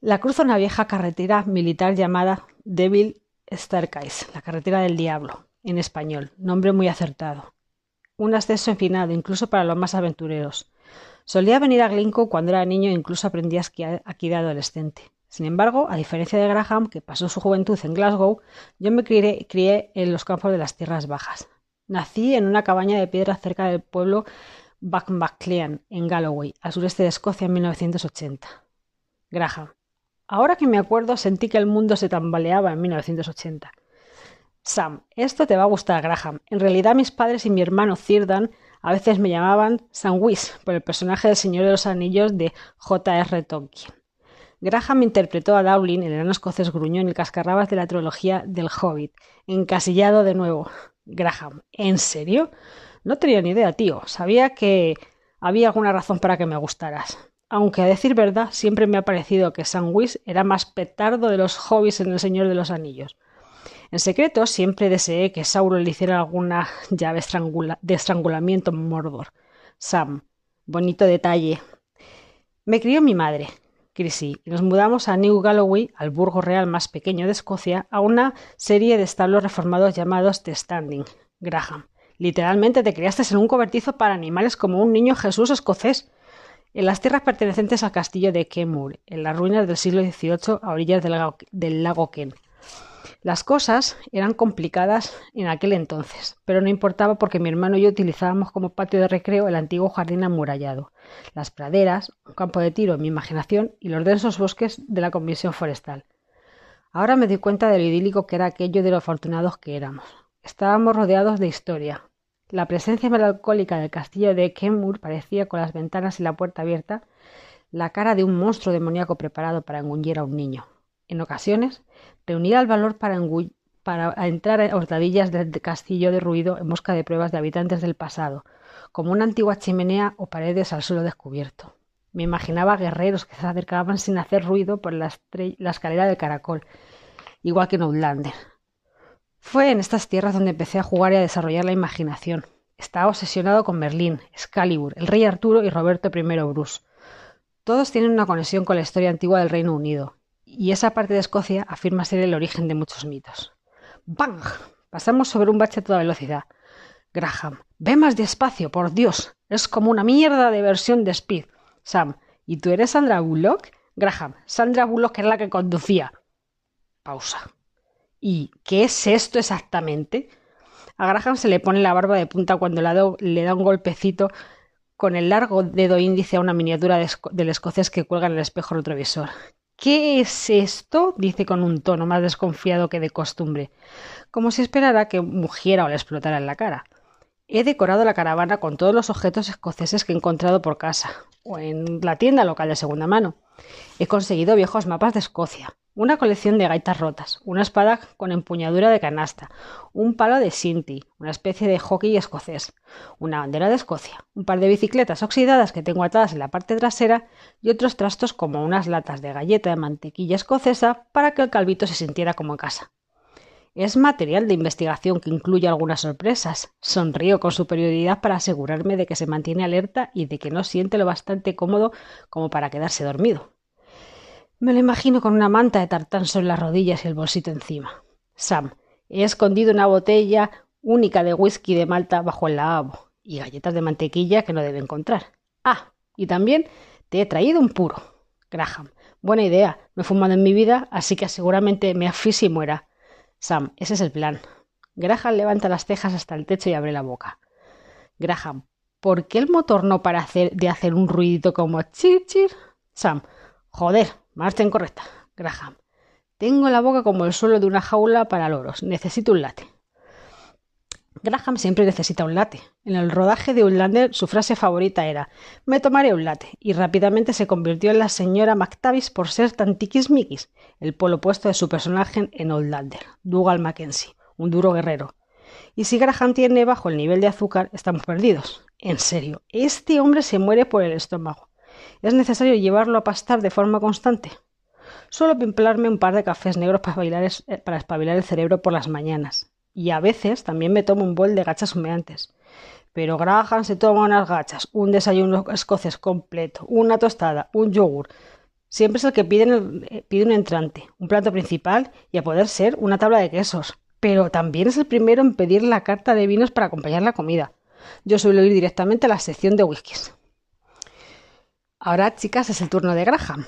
La cruza una vieja carretera militar llamada Devil Staircase, la carretera del diablo, en español, nombre muy acertado. Un ascenso empinado, incluso para los más aventureros. Solía venir a Glencoe cuando era niño e incluso aprendí a aquí de adolescente. Sin embargo, a diferencia de Graham, que pasó su juventud en Glasgow, yo me crié, crié en los campos de las tierras bajas. Nací en una cabaña de piedra cerca del pueblo Buckmaclean, en Galloway, al sureste de Escocia, en 1980. Graham. Ahora que me acuerdo, sentí que el mundo se tambaleaba en 1980. Sam, esto te va a gustar, Graham. En realidad, mis padres y mi hermano Círdan a veces me llamaban Whis por el personaje del Señor de los Anillos de J.R. Tolkien. Graham interpretó a Dowling, el enano escocés gruñón y cascarrabas de la trilogía del Hobbit, encasillado de nuevo. Graham, ¿en serio? No tenía ni idea, tío. Sabía que había alguna razón para que me gustaras. Aunque a decir verdad, siempre me ha parecido que Whis era más petardo de los hobbits en El Señor de los Anillos. En secreto siempre deseé que Sauron le hiciera alguna llave de estrangulamiento en Mordor. Sam. Bonito detalle. Me crió mi madre, Chrissy, y nos mudamos a New Galloway, al burgo real más pequeño de Escocia, a una serie de establos reformados llamados The Standing. Graham. Literalmente te criaste en un cobertizo para animales como un niño Jesús escocés. En las tierras pertenecientes al castillo de Kenmure, en las ruinas del siglo XVIII a orillas del lago, del. Las cosas eran complicadas en aquel entonces, pero no importaba porque mi hermano y yo utilizábamos como patio de recreo el antiguo jardín amurallado, las praderas, un campo de tiro en mi imaginación y los densos bosques de la Comisión Forestal. Ahora me doy cuenta de lo idílico que era aquello de lo afortunados que éramos. Estábamos rodeados de historia. La presencia melancólica del castillo de Kenmure parecía, con las ventanas y la puerta abierta, la cara de un monstruo demoníaco preparado para engullir a un niño. En ocasiones, reunía el valor para, entrar a hurtadillas del castillo de ruido en busca de pruebas de habitantes del pasado, como una antigua chimenea o paredes al suelo descubierto. Me imaginaba guerreros que se acercaban sin hacer ruido por la, escalera del caracol, igual que en Outlander. Fue en estas tierras donde empecé a jugar y a desarrollar la imaginación. Estaba obsesionado con Merlín, Excalibur, el rey Arturo y Roberto I Bruce. Todos tienen una conexión con la historia antigua del Reino Unido, y esa parte de Escocia afirma ser el origen de muchos mitos. ¡Bang! Pasamos sobre un bache a toda velocidad. Graham, ve más despacio, por Dios. Es como una mierda de versión de Speed. Sam, ¿y tú eres Sandra Bullock? Graham, Sandra Bullock era la que conducía. Pausa. ¿Y qué es esto exactamente? A Graham se le pone la barba de punta cuando le da un golpecito con el largo dedo índice a una miniatura del escocés que cuelga en el espejo retrovisor. ¿Qué es esto? dice con un tono más desconfiado que de costumbre, como si esperara que mugiera o le explotara en la cara. He decorado la caravana con todos los objetos escoceses que he encontrado por casa o en la tienda local de segunda mano. He conseguido viejos mapas de Escocia, una colección de gaitas rotas, una espada con empuñadura de canasta, un palo de Sinti, una especie de hockey escocés, una bandera de Escocia, un par de bicicletas oxidadas que tengo atadas en la parte trasera y otros trastos como unas latas de galleta de mantequilla escocesa para que el calvito se sintiera como en casa. Es material de investigación que incluye algunas sorpresas. Sonrío con superioridad para asegurarme de que se mantiene alerta y de que no siente lo bastante cómodo como para quedarse dormido. Me lo imagino con una manta de tartán sobre las rodillas y el bolsito encima. Sam, he escondido una botella única de whisky de Malta bajo el lavabo y galletas de mantequilla que no debe encontrar. Ah, y también te he traído un puro. Graham, buena idea. No he fumado en mi vida, así que seguramente me afise y muera. Sam, ese es el plan. Graham levanta las cejas hasta el techo y abre la boca. Graham, ¿por qué el motor no para hacer, de hacer un ruidito como chir chir? Sam, joder, Marcha incorrecta. Graham. Tengo la boca como el suelo de una jaula para loros. Necesito un late. Graham siempre necesita un late. En el rodaje de Outlander su frase favorita era Me tomaré un late y rápidamente se convirtió en la señora McTavish por ser tan tiquismiquis, el polo opuesto de su personaje en Outlander, Dougal Mackenzie, un duro guerrero. Y si Graham tiene bajo el nivel de azúcar, estamos perdidos. En serio, este hombre se muere por el estómago. ¿Es necesario llevarlo a pastar de forma constante? Suelo pimplarme un par de cafés negros para, eh, para espabilar el cerebro por las mañanas. Y a veces también me tomo un bol de gachas humeantes. Pero Graham se toma unas gachas, un desayuno escocés completo, una tostada, un yogur. Siempre es el que pide, pide un entrante, un plato principal y a poder ser una tabla de quesos. Pero también es el primero en pedir la carta de vinos para acompañar la comida. Yo suelo ir directamente a la sección de whiskies. Ahora, chicas, es el turno de Graham.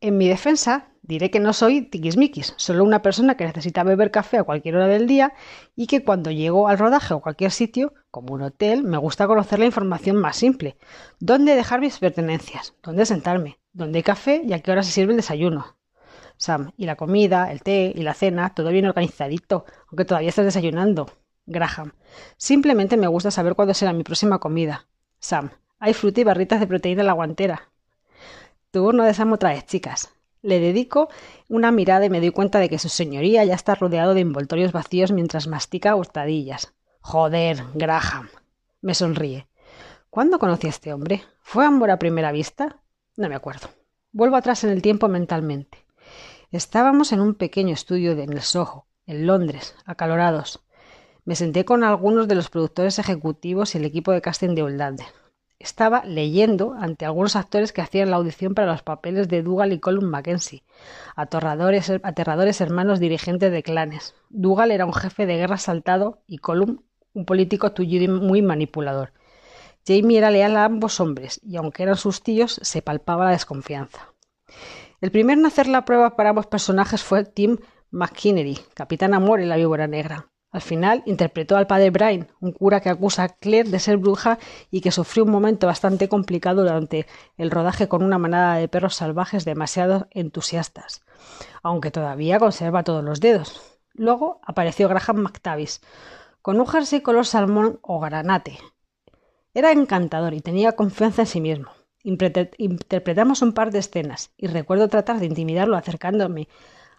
En mi defensa, diré que no soy tiquismiquis, solo una persona que necesita beber café a cualquier hora del día y que cuando llego al rodaje o cualquier sitio, como un hotel, me gusta conocer la información más simple. ¿Dónde dejar mis pertenencias? ¿Dónde sentarme? ¿Dónde hay café y a qué hora se sirve el desayuno? Sam, y la comida, el té y la cena, todo bien organizadito, aunque todavía estás desayunando. Graham, simplemente me gusta saber cuándo será mi próxima comida. Sam, hay fruta y barritas de proteína en la guantera. Turno de Sam otra vez, chicas. Le dedico una mirada y me doy cuenta de que su señoría ya está rodeado de envoltorios vacíos mientras mastica hurtadillas. Joder, Graham. Me sonríe. ¿Cuándo conocí a este hombre? ¿Fue amor a primera vista? No me acuerdo. Vuelvo atrás en el tiempo mentalmente. Estábamos en un pequeño estudio de, en el Soho, en Londres, acalorados. Me senté con algunos de los productores ejecutivos y el equipo de casting de Oldande estaba leyendo ante algunos actores que hacían la audición para los papeles de Dougal y Colum Mackenzie, aterradores, aterradores hermanos dirigentes de clanes. Dougal era un jefe de guerra saltado y Colum un político tullido y muy manipulador. Jamie era leal a ambos hombres, y aunque eran sus tíos, se palpaba la desconfianza. El primero en hacer la prueba para ambos personajes fue Tim McKinney, capitán Amor en la víbora negra. Al final interpretó al padre Brian, un cura que acusa a Claire de ser bruja y que sufrió un momento bastante complicado durante el rodaje con una manada de perros salvajes demasiado entusiastas, aunque todavía conserva todos los dedos. Luego apareció Graham McTavish, con un jersey color salmón o granate. Era encantador y tenía confianza en sí mismo. Interpretamos un par de escenas y recuerdo tratar de intimidarlo acercándome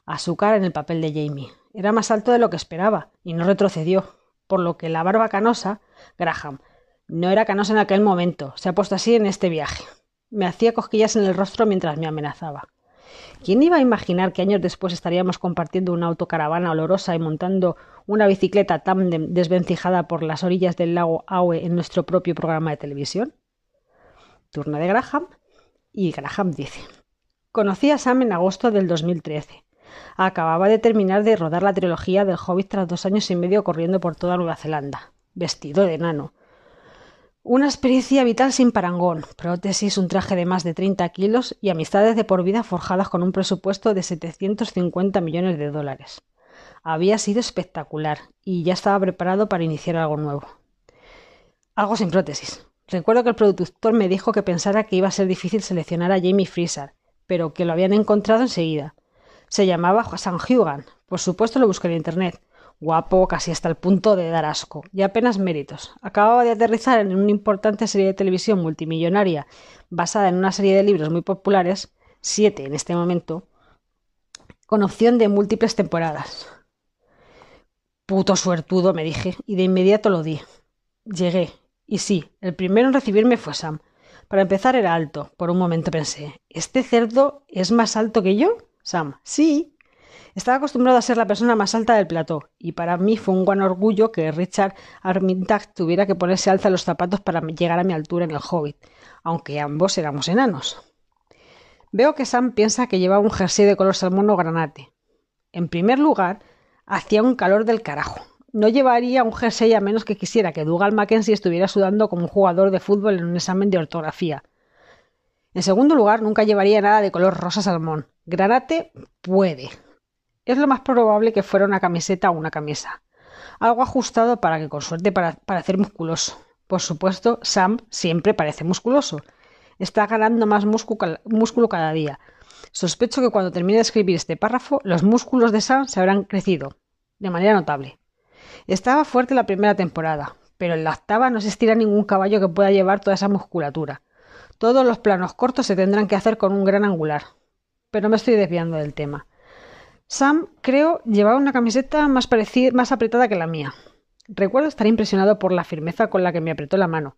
a su cara en el papel de Jamie. Era más alto de lo que esperaba, y no retrocedió, por lo que la barba canosa, Graham, no era canosa en aquel momento, se ha puesto así en este viaje. Me hacía cosquillas en el rostro mientras me amenazaba. ¿Quién iba a imaginar que años después estaríamos compartiendo una autocaravana olorosa y montando una bicicleta tan desvencijada por las orillas del lago Aue en nuestro propio programa de televisión? Turno de Graham. Y Graham dice: Conocí a Sam en agosto del 2013. Acababa de terminar de rodar la trilogía del Hobbit tras dos años y medio corriendo por toda Nueva Zelanda, vestido de enano. Una experiencia vital sin parangón, prótesis, un traje de más de 30 kilos y amistades de por vida forjadas con un presupuesto de 750 millones de dólares. Había sido espectacular y ya estaba preparado para iniciar algo nuevo. Algo sin prótesis. Recuerdo que el productor me dijo que pensara que iba a ser difícil seleccionar a Jamie Freezer, pero que lo habían encontrado enseguida. Se llamaba San Hugan. Por supuesto lo busqué en internet. Guapo, casi hasta el punto de dar asco. Y apenas méritos. Acababa de aterrizar en una importante serie de televisión multimillonaria basada en una serie de libros muy populares, siete en este momento, con opción de múltiples temporadas. Puto suertudo, me dije, y de inmediato lo di. Llegué. Y sí, el primero en recibirme fue Sam. Para empezar era alto. Por un momento pensé, ¿este cerdo es más alto que yo? Sam, sí. Estaba acostumbrado a ser la persona más alta del plató, y para mí fue un gran orgullo que Richard Armitage tuviera que ponerse alza los zapatos para llegar a mi altura en el Hobbit, aunque ambos éramos enanos. Veo que Sam piensa que llevaba un jersey de color salmón o granate. En primer lugar, hacía un calor del carajo. No llevaría un jersey a menos que quisiera que Dougal Mackenzie estuviera sudando como un jugador de fútbol en un examen de ortografía. En segundo lugar, nunca llevaría nada de color rosa salmón. Granate puede. Es lo más probable que fuera una camiseta o una camisa. Algo ajustado para que con suerte para, parecer musculoso. Por supuesto, Sam siempre parece musculoso. Está ganando más músculo cada día. Sospecho que cuando termine de escribir este párrafo, los músculos de Sam se habrán crecido de manera notable. Estaba fuerte la primera temporada, pero en la octava no se estira ningún caballo que pueda llevar toda esa musculatura. Todos los planos cortos se tendrán que hacer con un gran angular. Pero me estoy desviando del tema. Sam, creo, llevaba una camiseta más, más apretada que la mía. Recuerdo estar impresionado por la firmeza con la que me apretó la mano.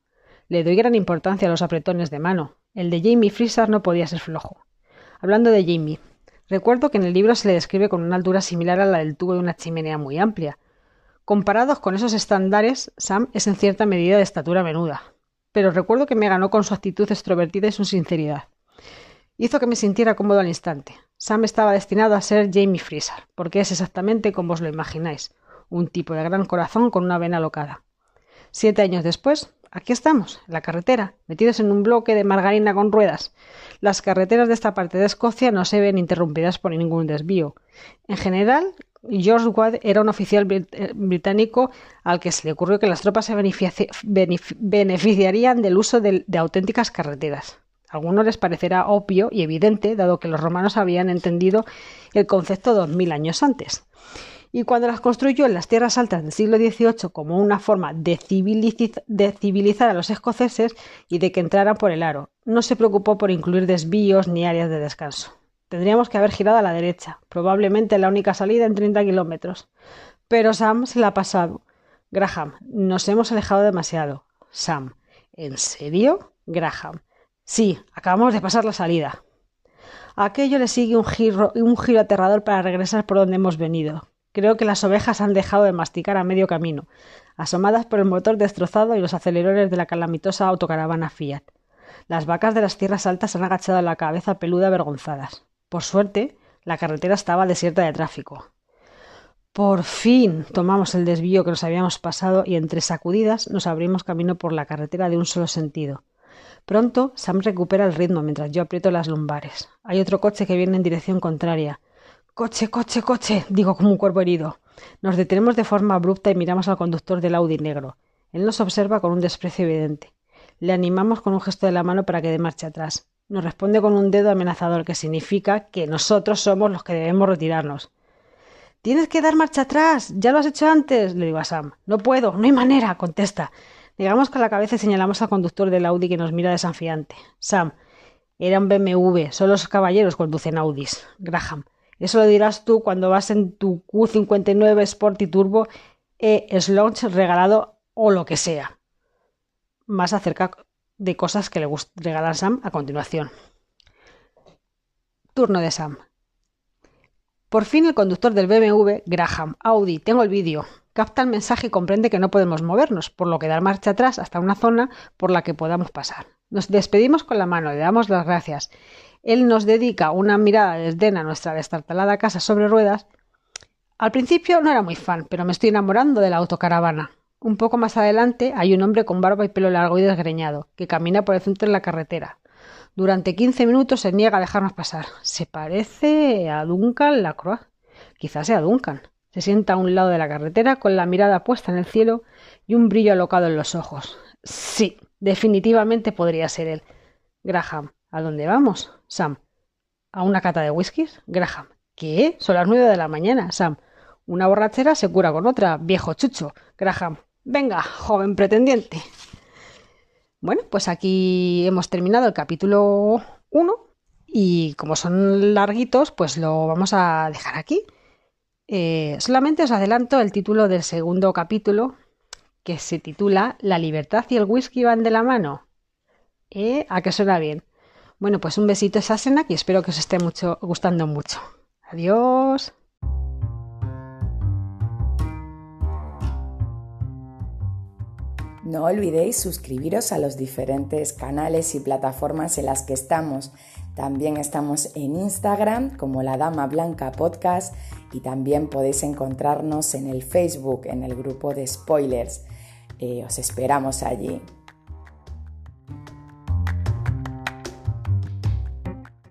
Le doy gran importancia a los apretones de mano. El de Jamie Freezer no podía ser flojo. Hablando de Jamie, recuerdo que en el libro se le describe con una altura similar a la del tubo de una chimenea muy amplia. Comparados con esos estándares, Sam es en cierta medida de estatura menuda pero recuerdo que me ganó con su actitud extrovertida y su sinceridad. hizo que me sintiera cómodo al instante. Sam estaba destinado a ser Jamie Freezer, porque es exactamente como os lo imagináis, un tipo de gran corazón con una vena locada. Siete años después, aquí estamos, en la carretera, metidos en un bloque de margarina con ruedas. Las carreteras de esta parte de Escocia no se ven interrumpidas por ningún desvío. En general, George Watt era un oficial eh, británico al que se le ocurrió que las tropas se beneficiarían del uso de, auténticas carreteras. A algunos les parecerá obvio y evidente, dado que los romanos habían entendido el concepto dos mil años antes. Y cuando las construyó en las tierras altas del siglo XVIII como una forma de, de civilizar a los escoceses y de que entraran por el aro, no se preocupó por incluir desvíos ni áreas de descanso. Tendríamos que haber girado a la derecha, probablemente la única salida en 30 kilómetros. Pero Sam se la ha pasado. Graham, nos hemos alejado demasiado. Sam, ¿en serio? Graham. Sí, acabamos de pasar la salida. A aquello le sigue un giro, un giro aterrador para regresar por donde hemos venido. Creo que las ovejas han dejado de masticar a medio camino, asomadas por el motor destrozado y los aceleradores de la calamitosa autocaravana Fiat. Las vacas de las tierras altas han agachado la cabeza peluda avergonzadas. Por suerte, la carretera estaba desierta de tráfico. Por fin tomamos el desvío que nos habíamos pasado y entre sacudidas nos abrimos camino por la carretera de un solo sentido. Pronto Sam recupera el ritmo mientras yo aprieto las lumbares. Hay otro coche que viene en dirección contraria. Coche, coche, coche, digo como un cuerpo herido. Nos detenemos de forma abrupta y miramos al conductor del Audi negro. Él nos observa con un desprecio evidente. Le animamos con un gesto de la mano para que dé marcha atrás nos responde con un dedo amenazador que significa que nosotros somos los que debemos retirarnos. Tienes que dar marcha atrás. Ya lo has hecho antes, le digo a Sam. No puedo, no hay manera, contesta. Llegamos con la cabeza y señalamos al conductor del Audi que nos mira desafiante. Sam, era un BMW, solo los caballeros conducen Audis. Graham, eso lo dirás tú cuando vas en tu Q59 Sport y Turbo e Slaunch regalado o lo que sea. Más acerca de cosas que le regalar Sam a continuación. Turno de Sam. Por fin el conductor del BMW, Graham, Audi, tengo el vídeo, capta el mensaje y comprende que no podemos movernos, por lo que dar marcha atrás hasta una zona por la que podamos pasar. Nos despedimos con la mano, le damos las gracias. Él nos dedica una mirada de desdén a nuestra destartalada casa sobre ruedas. Al principio no era muy fan, pero me estoy enamorando de la autocaravana. Un poco más adelante hay un hombre con barba y pelo largo y desgreñado, que camina por el centro de la carretera. Durante quince minutos se niega a dejarnos pasar. Se parece a Duncan Lacroix. Quizás sea Duncan. Se sienta a un lado de la carretera con la mirada puesta en el cielo y un brillo alocado en los ojos. Sí, definitivamente podría ser él. Graham, ¿a dónde vamos? Sam. ¿A una cata de whiskies? Graham. ¿Qué? Son las nueve de la mañana, Sam. Una borrachera se cura con otra, viejo chucho. Graham. Venga, joven pretendiente. Bueno, pues aquí hemos terminado el capítulo 1 y como son larguitos, pues lo vamos a dejar aquí. Eh, solamente os adelanto el título del segundo capítulo, que se titula La libertad y el whisky van de la mano. ¿Eh? ¿A qué suena bien? Bueno, pues un besito a Sasena y espero que os esté gustando mucho. Adiós. No olvidéis suscribiros a los diferentes canales y plataformas en las que estamos. También estamos en Instagram como La Dama Blanca Podcast y también podéis encontrarnos en el Facebook, en el grupo de spoilers. Eh, os esperamos allí.